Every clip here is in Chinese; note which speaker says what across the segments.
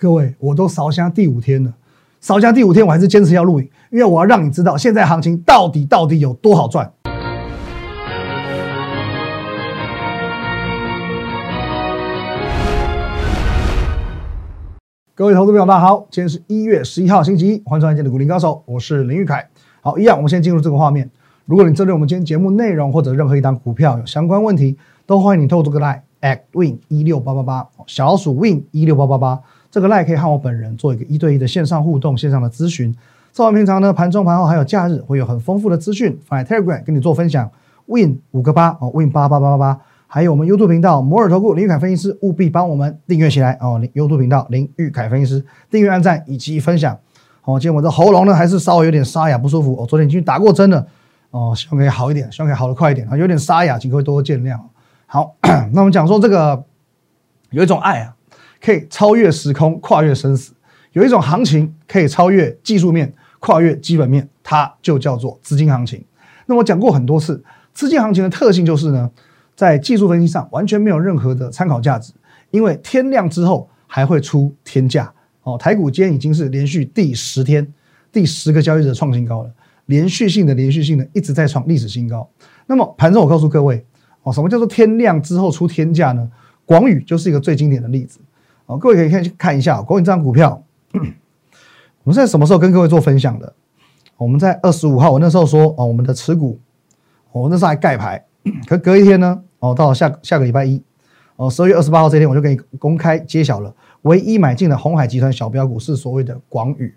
Speaker 1: 各位，我都烧香第五天了，烧香第五天我还是坚持要录影，因为我要让你知道现在行情到底到底有多好赚。各位投资朋友，大家好，今天是一月十一号，星期一，欢迎收看今天的股林高手，我是林玉凯。好，一样，我们先进入这个画面。如果你针对我们今天节目内容或者任何一档股票有相关问题，都欢迎你透过这个 line at win 一六八八八小老鼠 win 一六八八八这个 line 可以和我本人做一个一对一的线上互动、线上的咨询。在我们平常呢，盘中、盘后还有假日，会有很丰富的资讯放在 Telegram 跟你做分享。win 五个八哦，win 八八八八八。还有我们 YouTube 频道摩尔投顾林玉凯分析师，务必帮我们订阅起来哦！YouTube 频道林玉凯分析师订阅、按赞以及分享。哦，今天我的喉咙呢还是稍微有点沙哑不舒服。我昨天已经打过针了，哦，希望可以好一点，希望可以好的快一点啊，有点沙哑，请各位多多见谅。好，那我们讲说这个有一种爱啊，可以超越时空、跨越生死；有一种行情可以超越技术面、跨越基本面，它就叫做资金行情。那我讲过很多次，资金行情的特性就是呢。在技术分析上完全没有任何的参考价值，因为天亮之后还会出天价哦。台股今天已经是连续第十天、第十个交易日创新高了，连续性的、连续性的一直在创历史新高。那么盘中我告诉各位哦，什么叫做天亮之后出天价呢？广宇就是一个最经典的例子哦。各位可以看看一下广宇这张股票，我们在什么时候跟各位做分享的？我们在二十五号，我那时候说哦，我们的持股，我那时候还盖牌，可隔一天呢？哦，到下下个礼拜一，哦，十二月二十八号这天，我就给你公开揭晓了，唯一买进的红海集团小标股是所谓的广宇。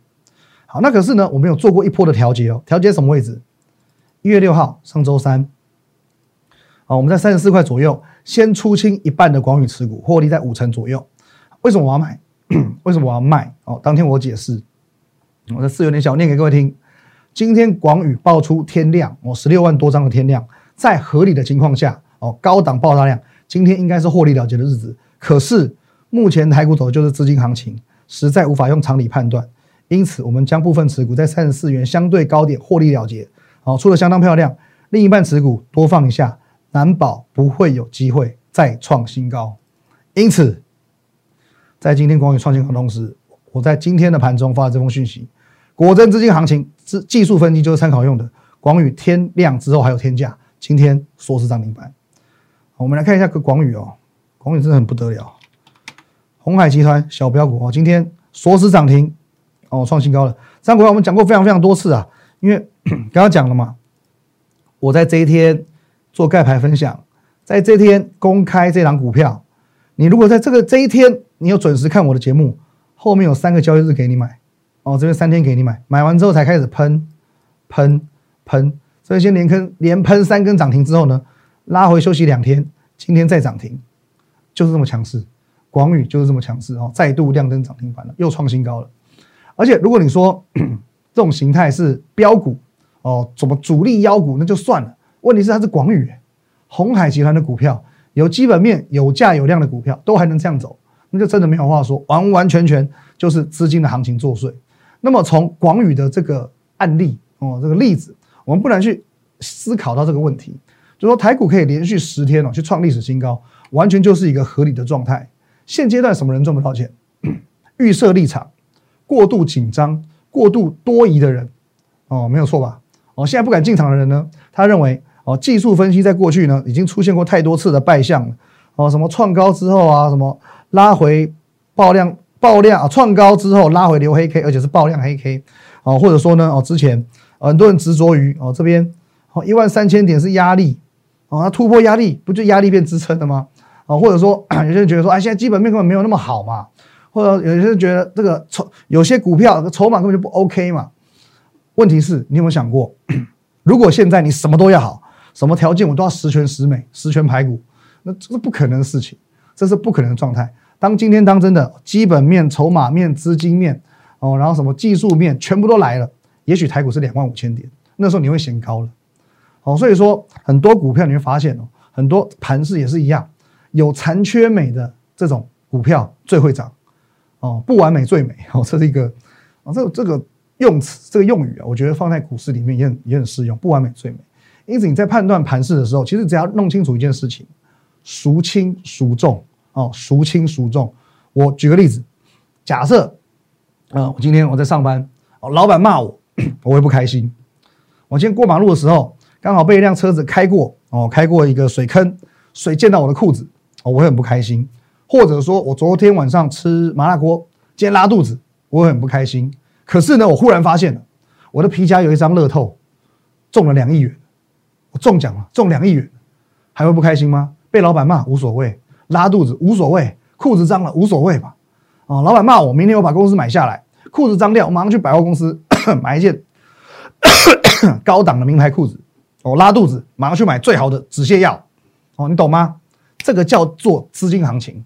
Speaker 1: 好，那可是呢，我们有做过一波的调节哦，调节什么位置？一月六号，上周三，哦，我们在三十四块左右，先出清一半的广宇持股，获利在五成左右。为什么我要买？为什么我要卖？哦，当天我解释，我的字有点小，念给各位听。今天广宇爆出天量，哦，十六万多张的天量，在合理的情况下。哦，高档爆炸量，今天应该是获利了结的日子。可是目前台股走的就是资金行情，实在无法用常理判断。因此，我们将部分持股在三十四元相对高点获利了结。好，出的相当漂亮。另一半持股多放一下，难保不会有机会再创新高。因此，在今天广宇创新高的同时，我在今天的盘中发了这封讯息：果真资金行情，技技术分析就是参考用的。广宇天亮之后还有天价，今天说是涨停板。我们来看一下个广宇哦，广宇真的很不得了，红海集团小标股哦，今天锁死涨停哦，创新高了。这股票我们讲过非常非常多次啊，因为 刚刚讲了嘛，我在这一天做盖牌分享，在这天公开这档股票，你如果在这个这一天你有准时看我的节目，后面有三个交易日给你买哦，这边三天给你买，买完之后才开始喷喷喷，所以先连坑连喷三根涨停之后呢？拉回休息两天，今天再涨停，就是这么强势。广宇就是这么强势哦，再度亮灯涨停板了，又创新高了。而且如果你说 这种形态是标股哦，怎么主力妖股那就算了。问题是它是广宇，红海集团的股票，有基本面、有价有量的股票都还能这样走，那就真的没有话说，完完全全就是资金的行情作祟。那么从广宇的这个案例哦，这个例子，我们不难去思考到这个问题。就说台股可以连续十天哦去创历史新高，完全就是一个合理的状态。现阶段什么人赚不到钱？预设立场过度紧张、过度多疑的人哦，没有错吧？哦，现在不敢进场的人呢？他认为哦，技术分析在过去呢已经出现过太多次的败相了哦，什么创高之后啊，什么拉回爆量爆量啊，创高之后拉回留黑 K，而且是爆量黑 K 哦，或者说呢哦，之前很多人执着于哦这边哦一万三千点是压力。啊，突破压力不就压力变支撑的吗？啊，或者说 有些人觉得说，哎，现在基本面根本没有那么好嘛，或者有些人觉得这个筹有些股票筹码根本就不 OK 嘛。问题是，你有没有想过，如果现在你什么都要好，什么条件我都要十全十美、十全排骨，那这是不可能的事情，这是不可能的状态。当今天当真的基本面、筹码面、资金面哦，然后什么技术面全部都来了，也许台股是两万五千点，那时候你会嫌高了。哦，所以说很多股票你会发现哦，很多盘势也是一样，有残缺美的这种股票最会涨，哦，不完美最美哦，这是一个啊，这个这个用词这个用语啊，我觉得放在股市里面也很也很适用，不完美最美。因此你在判断盘势的时候，其实只要弄清楚一件事情，孰轻孰重哦，孰轻孰重。我举个例子，假设，嗯，我今天我在上班，哦，老板骂我，我会不开心。我今天过马路的时候，刚好被一辆车子开过，哦，开过一个水坑，水溅到我的裤子，哦，我会很不开心。或者说我昨天晚上吃麻辣锅，今天拉肚子，我会很不开心。可是呢，我忽然发现了，我的皮夹有一张乐透，中了两亿元，中奖了，中两亿元，还会不开心吗？被老板骂无所谓，拉肚子无所谓，裤子脏了无所谓吧？哦，老板骂我，明天我把公司买下来，裤子脏掉，我马上去百货公司 买一件 高档的名牌裤子。我拉肚子，马上去买最好的止泻药。哦，你懂吗？这个叫做资金行情。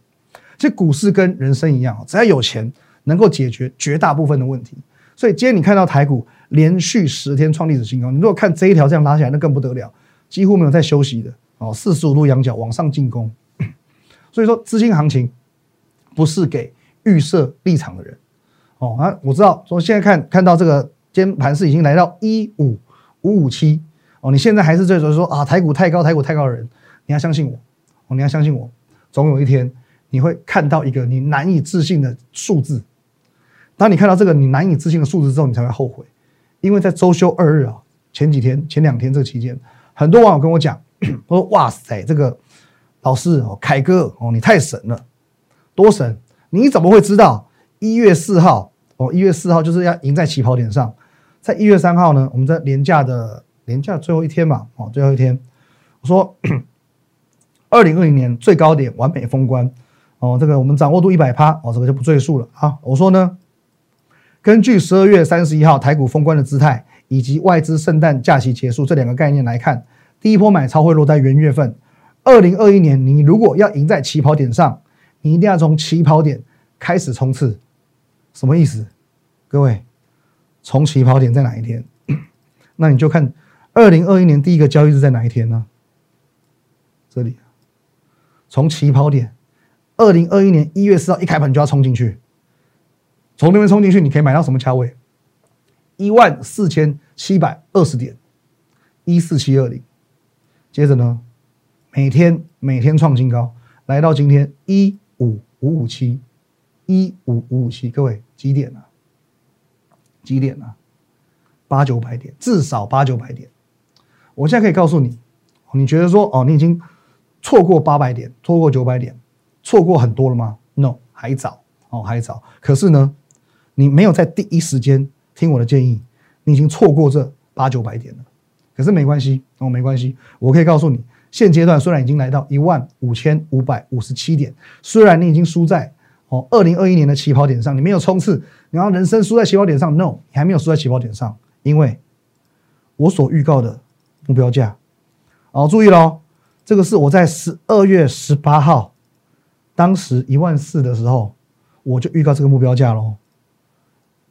Speaker 1: 其实股市跟人生一样，只要有钱，能够解决绝大部分的问题。所以今天你看到台股连续十天创历史新高，你如果看这一条这样拉起来，那更不得了，几乎没有在休息的哦，四十五度仰角往上进攻。所以说，资金行情不是给预设立场的人哦。啊，我知道从现在看看到这个今天盘是已经来到一五五五七哦，你现在还是在说啊台股太高，台股太高的人，你要相信我哦，你要相信我，总有一天。你会看到一个你难以置信的数字。当你看到这个你难以置信的数字之后，你才会后悔。因为在周休二日啊，前几天、前两天这期间，很多网友跟我讲，说：“哇塞，这个老师哦，凯哥哦，你太神了，多神！你怎么会知道一月四号哦？一月四号就是要赢在起跑点上。在一月三号呢，我们在年假的年假最后一天嘛，哦，最后一天，我说 二零二零年最高点完美封关。”哦，这个我们掌握度一百趴，哦，这个就不赘述了啊。我说呢，根据十二月三十一号台股封关的姿态，以及外资圣诞假期结束这两个概念来看，第一波买超会落在元月份。二零二一年，你如果要赢在起跑点上，你一定要从起跑点开始冲刺。什么意思？各位，从起跑点在哪一天？那你就看二零二一年第一个交易日在哪一天呢？这里，从起跑点。二零二一年一月四号一开盘就要冲进去，从那边冲进去，你可以买到什么价位？一万四千七百二十点，一四七二零。接着呢，每天每天创新高，来到今天一五五五七，一五五五七。各位几点呢？几点呢？八九百点，至少八九百点。我现在可以告诉你，你觉得说哦，你已经错过八百点，错过九百点。错过很多了吗？No，还早哦，还早。可是呢，你没有在第一时间听我的建议，你已经错过这八九百点了。可是没关系哦，没关系。我可以告诉你，现阶段虽然已经来到一万五千五百五十七点，虽然你已经输在哦二零二一年的起跑点上，你没有冲刺，你要人生输在起跑点上？No，你还没有输在起跑点上，因为我所预告的目标价哦，注意喽，这个是我在十二月十八号。当时一万四的时候，我就预告这个目标价喽，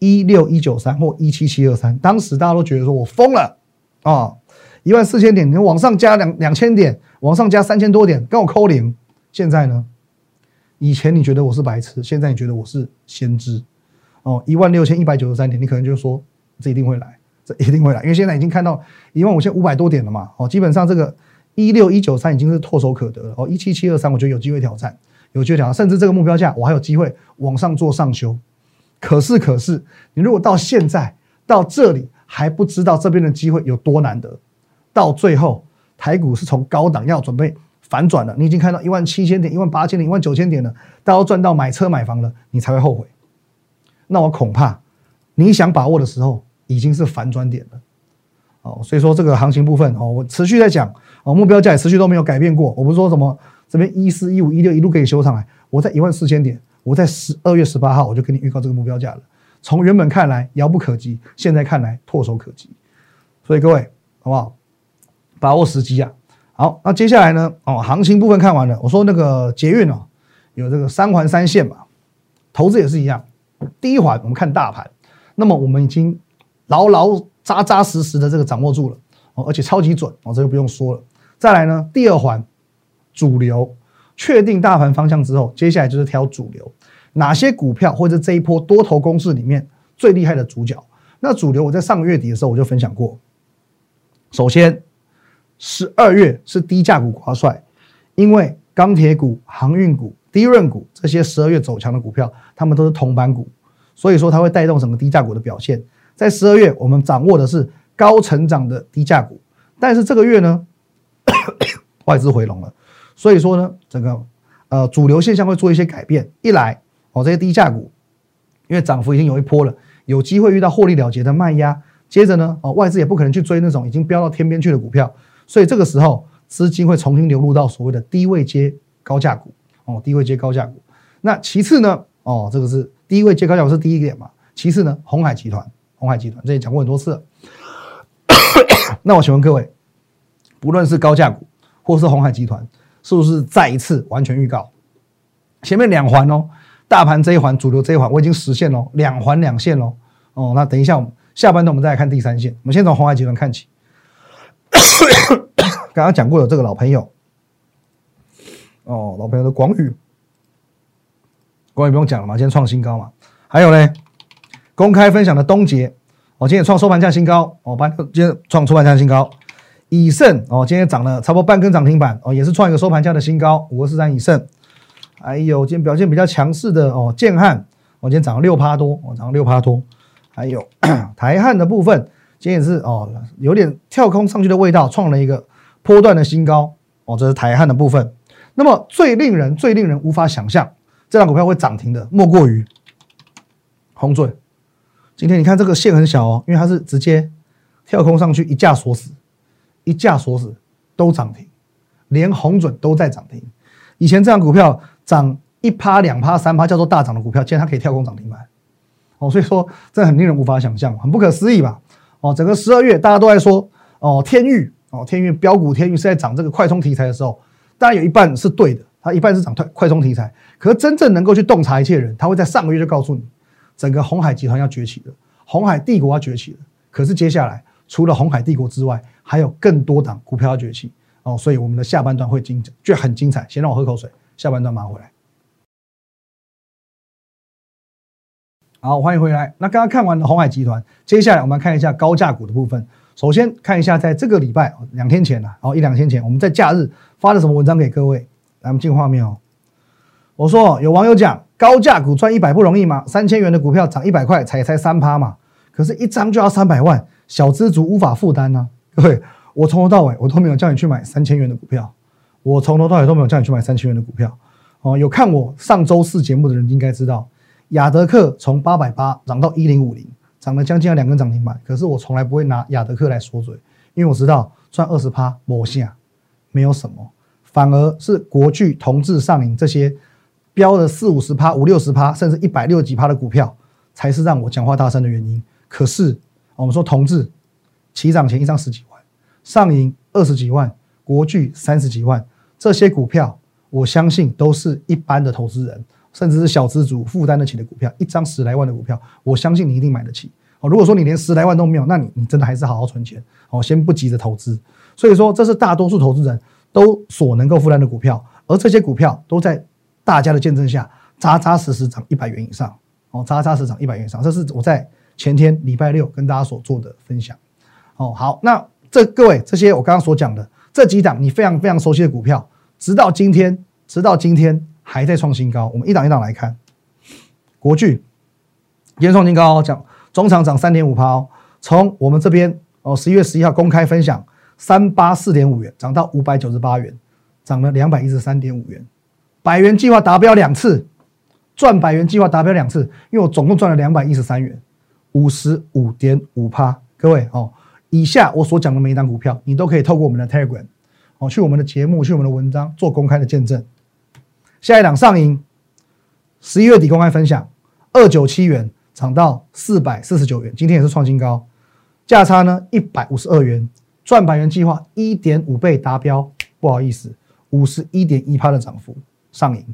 Speaker 1: 一六一九三或一七七二三。当时大家都觉得说我疯了啊，一万四千点，你往上加两两千点，往上加三千多点，跟我扣零。现在呢，以前你觉得我是白痴，现在你觉得我是先知哦。一万六千一百九十三点，你可能就说这一定会来，这一定会来，因为现在已经看到一万五千五百多点了嘛。哦，基本上这个一六一九三已经是唾手可得了。哦，一七七二三，我觉得有机会挑战。有机会挑战，甚至这个目标价我还有机会往上做上修。可是，可是你如果到现在到这里还不知道这边的机会有多难得，到最后台股是从高档要准备反转了，你已经看到一万七千点、一万八千点、一万九千点了，到要赚到买车买房了，你才会后悔。那我恐怕你想把握的时候已经是反转点了。哦，所以说这个行情部分哦，我持续在讲哦，目标价也持续都没有改变过。我不是说什么。这边一四一五一六一路可以修上来，我在一万四千点，我在十二月十八号我就跟你预告这个目标价了。从原本看来遥不可及，现在看来唾手可及。所以各位好不好？把握时机啊！好，那接下来呢？哦，行情部分看完了。我说那个捷运哦，有这个三环三线嘛，投资也是一样。第一环我们看大盘，那么我们已经牢牢扎扎实实的这个掌握住了哦，而且超级准哦，这个不用说了。再来呢，第二环。主流确定大盘方向之后，接下来就是挑主流，哪些股票或者这一波多头攻势里面最厉害的主角？那主流我在上个月底的时候我就分享过。首先，十二月是低价股挂帅，因为钢铁股、航运股低润股这些十二月走强的股票，它们都是铜板股，所以说它会带动整个低价股的表现。在十二月，我们掌握的是高成长的低价股，但是这个月呢，外资回笼了，所以说呢，整个呃主流现象会做一些改变。一来哦，这些低价股因为涨幅已经有一波了，有机会遇到获利了结的卖压。接着呢，哦外资也不可能去追那种已经飙到天边去的股票，所以这个时候资金会重新流入到所谓的低位接高价股哦，低位接高价股。那其次呢，哦这个是低位接高价股是第一点嘛，其次呢，红海集团。红海集团这也讲过很多次，那我请问各位，不论是高价股或是红海集团，是不是再一次完全预告？前面两环哦，大盘这一环，主流这一环，我已经实现了两环两线喽。哦，那等一下我们下半段我们再来看第三线。我们先从红海集团看起。刚刚讲过有这个老朋友，哦，老朋友的广宇，广宇不用讲了嘛，今天创新高嘛。还有呢？公开分享的东杰，哦，今天创收盘价新高，哦，今天创收盘价新高。以盛，哦，今天涨了差不多半根涨停板，哦，也是创一个收盘价的新高，五二四三以盛。还有今天表现比较强势的，哦，建汉，哦，今天涨了六趴多，哦，涨了六趴多。还有 台汉的部分，今天也是，哦，有点跳空上去的味道，创了一个波段的新高，哦，这是台汉的部分。那么最令人最令人无法想象，这张股票会涨停的，莫过于红准。今天你看这个线很小哦，因为它是直接跳空上去一架锁死，一架锁死都涨停，连红准都在涨停。以前这样股票涨一趴、两趴、三趴叫做大涨的股票，今天它可以跳空涨停板，哦，所以说这很令人无法想象，很不可思议吧？哦，整个十二月大家都在说哦，天域哦，天域标股天域是在涨这个快充题材的时候，当然有一半是对的，它一半是涨快快充题材，可是真正能够去洞察一切人，他会在上个月就告诉你。整个红海集团要崛起了，红海帝国要崛起了。可是接下来除了红海帝国之外，还有更多档股票要崛起哦。所以我们的下半段会精就很精彩。先让我喝口水，下半段马上回来。好，欢迎回来。那刚刚看完了红海集团，接下来我们看一下高价股的部分。首先看一下在这个礼拜两天前呢，然后一两天前我们在假日发了什么文章给各位？来，我们进画面哦。我说有网友讲。高价股赚一百不容易吗？三千元的股票涨一百块，才才三趴嘛。可是，一张就要三百万，小资族无法负担呢。各位，我从头到尾我都没有叫你去买三千元的股票，我从头到尾都没有叫你去买三千元的股票。哦，有看我上周四节目的人应该知道，亚德克从八百八涨到一零五零，涨了将近两根涨停板。可是我从来不会拿亚德克来说嘴，因为我知道赚二十趴没下，没有什么，反而是国巨、同志、上影这些。标了四五十趴、五六十趴，甚至一百六几趴的股票，才是让我讲话大声的原因。可是我们说同志起涨前一张十几万，上银二十几万，国巨三十几万，这些股票我相信都是一般的投资人，甚至是小资主负担得起的股票。一张十来万的股票，我相信你一定买得起。哦，如果说你连十来万都没有，那你你真的还是好好存钱哦，先不急着投资。所以说，这是大多数投资人都所能够负担的股票，而这些股票都在。大家的见证下，扎扎实实涨一百元以上哦，扎扎实涨一百元以上，这是我在前天礼拜六跟大家所做的分享哦。好，那这各位这些我刚刚所讲的这几档你非常非常熟悉的股票，直到今天，直到今天还在创新高。我们一档一档来看，国巨今天创新高，讲中长涨三点五趴，从我们这边哦十一月十一号公开分享三八四点五元涨到五百九十八元，涨了两百一十三点五元。百元计划达标两次，赚百元计划达标两次，因为我总共赚了两百一十三元，五十五点五趴。各位哦，以下我所讲的每一单股票，你都可以透过我们的 Telegram 哦，去我们的节目，去我们的文章做公开的见证。下一档上银，十一月底公开分享，二九七元涨到四百四十九元，今天也是创新高，价差呢一百五十二元，赚百元计划一点五倍达标，不好意思，五十一点一趴的涨幅。上瘾，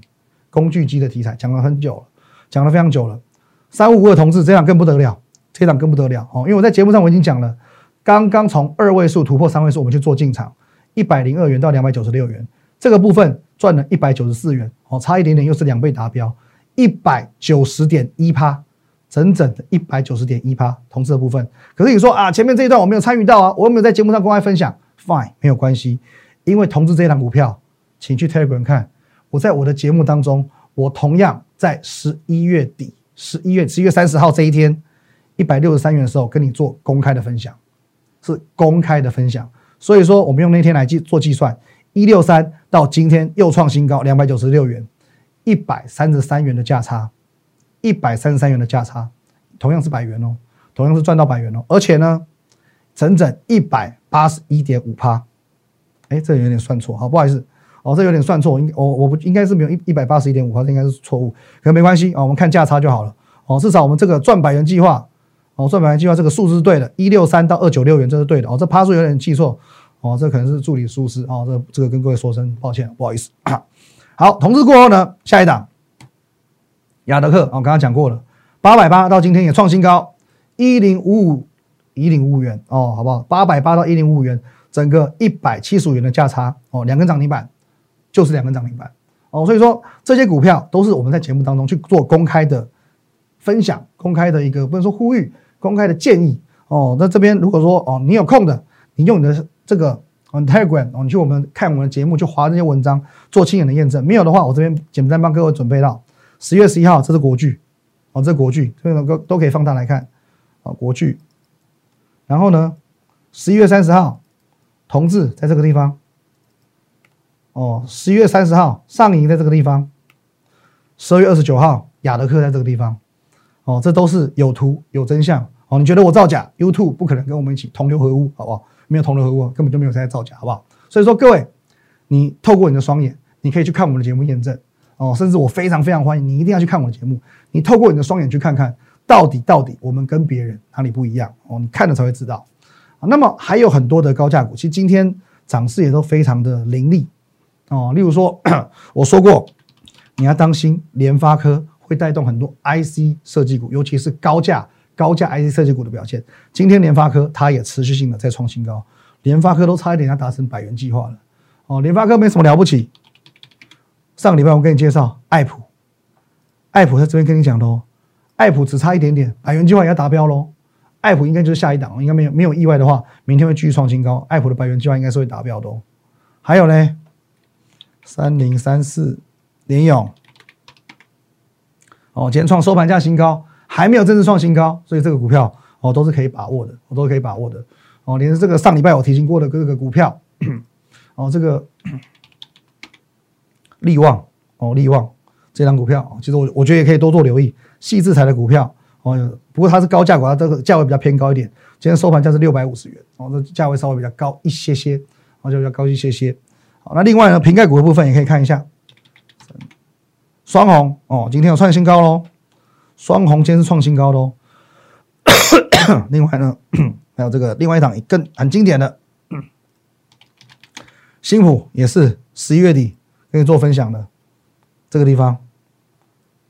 Speaker 1: 工具机的题材讲了很久了，讲了非常久了。三五五的同志这档更不得了，这档更不得了哦！因为我在节目上我已经讲了，刚刚从二位数突破三位数，我们去做进场，一百零二元到两百九十六元，这个部分赚了一百九十四元哦，差一点点又是两倍达标，一百九十点一趴，整整的一百九十点一趴，同志的部分。可是你说啊，前面这一段我没有参与到啊，我又没有在节目上公开分享，fine 没有关系，因为同志这一档股票，请去 Telegram 看。我在我的节目当中，我同样在十一月底、十一月十一月三十号这一天，一百六十三元的时候跟你做公开的分享，是公开的分享。所以说，我们用那天来计做计算，一六三到今天又创新高，两百九十六元，一百三十三元的价差，一百三十三元的价差，同样是百元哦，同样是赚到百元哦，而且呢，整整一百八十一点五趴，哎，这有点算错，好，不好意思。哦，这有点算错，应我我不应该是没有一一百八十一点五，这应该是错误，可没关系啊，我们看价差就好了。哦，至少我们这个赚百元计划，哦，赚百元计划这个数字是对的，一六三到二九六元这是对的。哦，这趴数有点记错，哦，这可能是助理疏失，哦，这这个跟各位说声抱歉，不好意思。好，同志过后呢，下一档，亚德克，我刚刚讲过了，八百八到今天也创新高，一零五五一零五五元，哦，好不好？八百八到一零五五元，整个一百七十五元的价差，哦，两根涨停板。就是两根涨停板哦，所以说这些股票都是我们在节目当中去做公开的分享、公开的一个不能说呼吁、公开的建议哦。那这边如果说哦，你有空的，你用你的这个 Telegram 哦，你去我们看我们的节目，就划这些文章做亲眼的验证。没有的话，我这边简单帮各位准备到十月十一号，这是国剧哦，这是国剧，这个都都可以放大来看啊，国剧。然后呢，十一月三十号，同志在这个地方。哦，十一月三十号上影在这个地方，十二月二十九号亚德克在这个地方，哦，这都是有图有真相。哦，你觉得我造假？YouTube 不可能跟我们一起同流合污，好不好？没有同流合污，根本就没有在造假，好不好？所以说各位，你透过你的双眼，你可以去看我们的节目验证。哦，甚至我非常非常欢迎你一定要去看我的节目，你透过你的双眼去看看到底到底我们跟别人哪里不一样。哦，你看了才会知道。那么还有很多的高价股，其实今天涨势也都非常的凌厉。哦，例如说，我说过，你要当心联发科会带动很多 IC 设计股，尤其是高价高价 IC 设计股的表现。今天联发科它也持续性的在创新高，联发科都差一点要达成百元计划了。哦，联发科没什么了不起。上个礼拜我给你介绍爱普，爱普在这边跟你讲的哦，爱普只差一点点，百元计划也要达标喽。爱普应该就是下一档，应该没有没有意外的话，明天会继续创新高。爱普的百元计划应该是会达标的哦。还有呢？三零三四联勇，哦，今天创收盘价新高，还没有正式创新高，所以这个股票哦都是可以把握的，我都是可以把握的哦。连这个上礼拜我提醒过的各个股票，哦，这个 利旺哦，利旺这张股票，其实我我觉得也可以多做留意，细制材的股票哦，不过它是高价股，它这个价位比较偏高一点，今天收盘价是六百五十元，哦，这价位稍微比较高一些些，哦，就比较高一些些。好，那另外呢，瓶盖股的部分也可以看一下，双红哦，今天有创新高喽，双红今天是创新高喽。另外呢，还有这个另外一档更很经典的，新普也是十一月底跟你做分享的这个地方，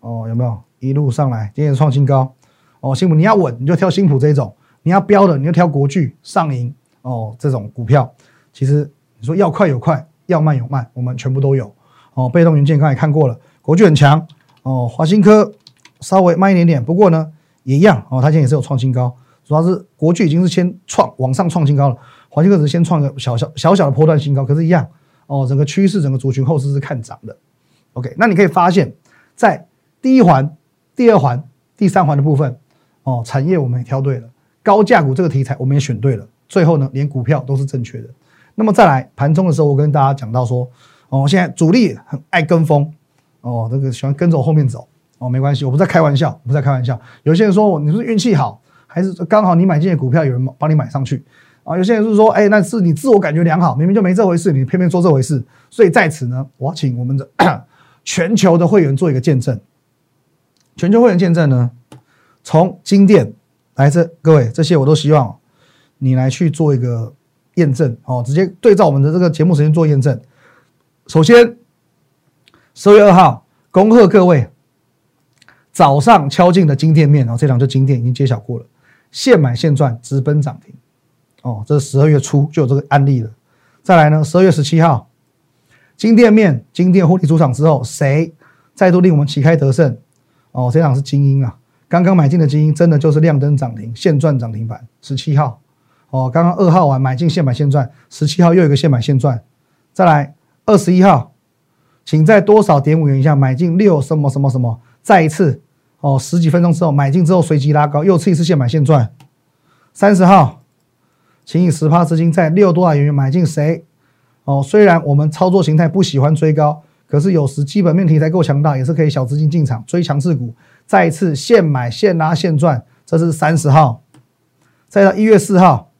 Speaker 1: 哦，有没有一路上来今天创新高？哦，新普你要稳你就挑新普这种，你要标的你就挑国巨、上银哦这种股票。其实你说要快有快。要慢有慢，我们全部都有哦。被动元件刚才看过了，国巨很强哦。华新科稍微慢一点点，不过呢也一样哦。它现在也是有创新高，主要是国巨已经是先创往上创新高了，华新科只是先创个小小小小的波段新高，可是，一样哦。整个趋势，整个族群后市是看涨的。OK，那你可以发现，在第一环、第二环、第三环的部分哦，产业我们也挑对了，高价股这个题材我们也选对了，最后呢，连股票都是正确的。那么再来盘中的时候，我跟大家讲到说，哦，现在主力很爱跟风，哦，这个喜欢跟着我后面走，哦，没关系，我不在开玩笑，不在开玩笑。有些人说我你是运气好，还是刚好你买进的股票有人帮你买上去啊？有些人是说，哎，那是你自我感觉良好，明明就没这回事，你偏偏说这回事。所以在此呢，我要请我们的全球的会员做一个见证。全球会员见证呢，从金店来这各位这些我都希望你来去做一个。验证哦，直接对照我们的这个节目时间做验证。首先，十二月二号，恭贺各位早上敲进的金店面哦，这两就金店已经揭晓过了，现买现赚，直奔涨停哦。这是十二月初就有这个案例了。再来呢，十二月十七号，金店面金店获利出场之后，谁再度令我们旗开得胜哦？这场是精英啊，刚刚买进的精英真的就是亮灯涨停，现赚涨停板。十七号。哦，刚刚二号完买进现买现赚，十七号又一个现买现赚，再来二十一号，请在多少点五元以下买进六什么什么什么，再一次哦，十几分钟之后买进之后随即拉高，又一次现买现赚。三十号，请以十趴资金在六多少元买进谁？哦，虽然我们操作形态不喜欢追高，可是有时基本面题材够强大，也是可以小资金进场追强势股，再一次现买现拉现赚。这是三十号，再到一月四号，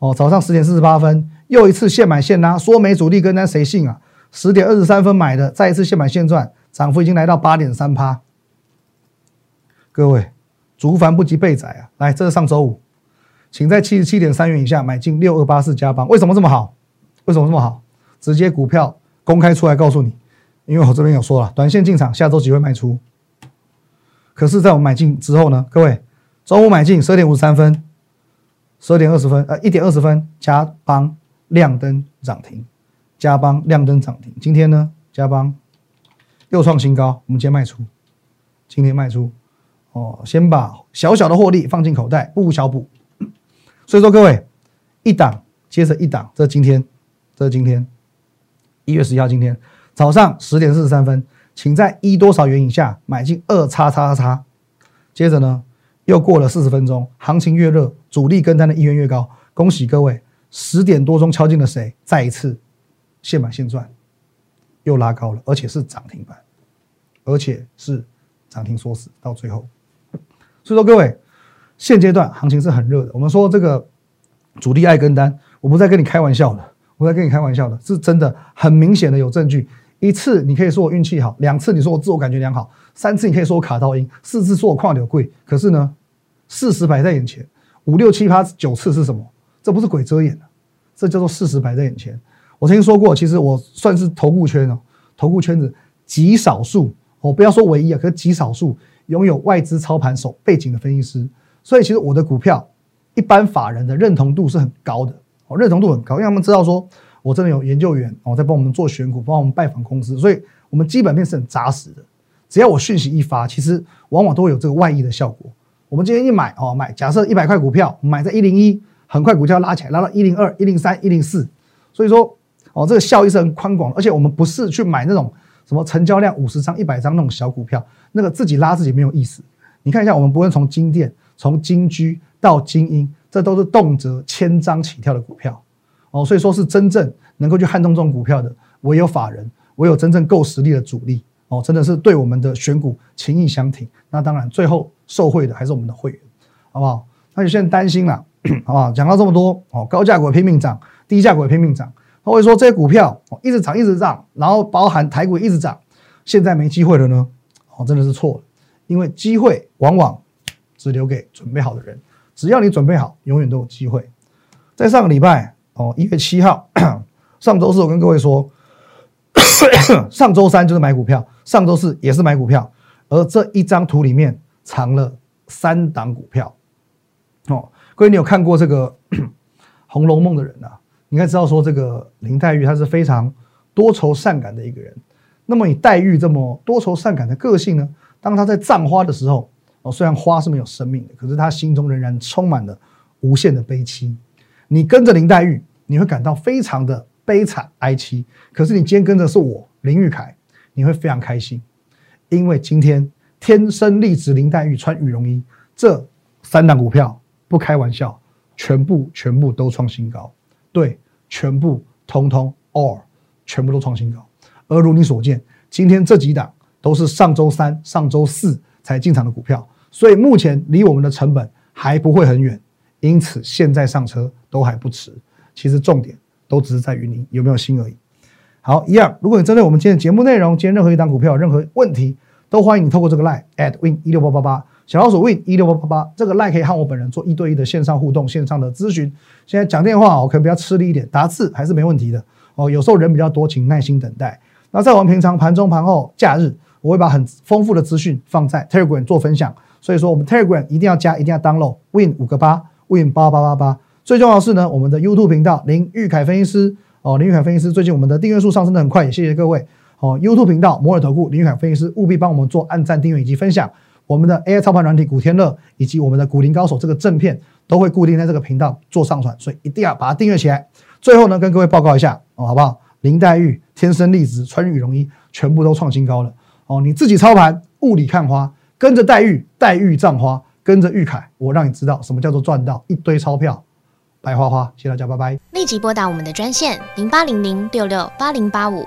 Speaker 1: 哦，早上十点四十八分，又一次现买现拉，说没主力跟单谁信啊？十点二十三分买的，再一次现买现赚，涨幅已经来到八点三趴。各位，竹凡不及被宰啊！来，这是上周五，请在七十七点三元以下买进六二八四加邦，为什么这么好？为什么这么好？直接股票公开出来告诉你，因为我这边有说了，短线进场，下周几会卖出。可是，在我买进之后呢，各位，中午买进十二点五十三分，十二点二十分，呃，一点二十分，加邦亮灯涨停。加邦亮灯涨停，今天呢，加邦又创新高，我们今天卖出，今天卖出，哦，先把小小的获利放进口袋，不小补。所以说各位，一档接着一档，这今天，这今天一月十一号，今天早上十点四十三分，请在一多少元以下买进二叉叉叉，接着呢，又过了四十分钟，行情越热，主力跟单的意愿越高，恭喜各位，十点多钟敲进了谁？再一次。现买现赚，又拉高了，而且是涨停板，而且是涨停锁死到最后。所以说，各位，现阶段行情是很热的。我们说这个主力爱跟单，我不在跟你开玩笑的，我在跟你开玩笑的，是真的很明显的有证据。一次你可以说我运气好，两次你说我自我感觉良好，三次你可以说我卡到音，四次说我矿流贵。可是呢，事实摆在眼前，五六七八九次是什么？这不是鬼遮眼的，这叫做事实摆在眼前。我曾经说过，其实我算是投顾圈哦，投顾圈子极少数，我不要说唯一啊，可是极少数拥有外资操盘手背景的分析师，所以其实我的股票一般法人的认同度是很高的，哦，认同度很高，因为他们知道说我真的有研究员哦在帮我们做选股，帮我们拜访公司，所以我们基本面是很扎实的。只要我讯息一发，其实往往都会有这个外溢的效果。我们今天一买哦买，假设一百块股票买在一零一，很快股价拉起来，拉到一零二、一零三、一零四，所以说。哦，这个效益是很宽广，而且我们不是去买那种什么成交量五十张、一百张那种小股票，那个自己拉自己没有意思。你看一下，我们不论从金店、从金居到金鹰，这都是动辄千张起跳的股票。哦，所以说是真正能够去撼动这种股票的，唯有法人，唯有真正够实力的主力。哦，真的是对我们的选股情意相挺。那当然，最后受惠的还是我们的会员，好不好？那有些人担心了，好不好？讲到这么多，哦，高价股拼命涨，低价股拼命涨。他会说这些股票一直涨一直涨，然后包含台股一直涨，现在没机会了呢？哦，真的是错了，因为机会往往只留给准备好的人，只要你准备好，永远都有机会。在上个礼拜哦，一月七号，上周四我跟各位说，上周三就是买股票，上周四也是买股票，而这一张图里面藏了三档股票。哦，各位你有看过这个 《红楼梦》的人啊？你应该知道说，这个林黛玉她是非常多愁善感的一个人。那么，以黛玉这么多愁善感的个性呢，当她在葬花的时候，哦，虽然花是没有生命的，可是她心中仍然充满了无限的悲戚。你跟着林黛玉，你会感到非常的悲惨哀戚；可是你今天跟着是我林玉凯，你会非常开心，因为今天天生丽质林黛玉穿羽绒衣，这三档股票不开玩笑，全部全部都创新高。对，全部通通 all 全部都创新高，而如你所见，今天这几档都是上周三、上周四才进场的股票，所以目前离我们的成本还不会很远，因此现在上车都还不迟。其实重点都只是在于你有没有心而已。好，一样，如果你针对我们今天的节目内容，今天任何一档股票有任何问题，都欢迎你透过这个 line at win 一六八八八。小老鼠 win 一六八八八，这个 line 可以和我本人做一对一的线上互动、线上的咨询。现在讲电话我可能比较吃力一点，打字还是没问题的哦。有时候人比较多，请耐心等待。那在我们平常盘中、盘后、假日，我会把很丰富的资讯放在 Telegram 做分享。所以说，我们 Telegram 一定要加，一定要 download win 五个八 win 八八八八。最重要的是呢，我们的 YouTube 频道林玉凯分析师哦，林玉凯分析师最近我们的订阅数上升的很快，也谢谢各位哦。YouTube 频道摩尔投顾林玉凯分析师务必帮我们做按赞、订阅以及分享。我们的 AI 操盘软体古天乐以及我们的股林高手这个正片都会固定在这个频道做上传，所以一定要把它订阅起来。最后呢，跟各位报告一下哦，好不好？林黛玉天生丽质，穿羽绒衣，全部都创新高了哦。你自己操盘，雾里看花，跟着黛玉，黛玉葬花，跟着玉凯，我让你知道什么叫做赚到一堆钞票，白花花。谢谢大家，拜拜。
Speaker 2: 立即拨打我们的专线零八零零六六八零八五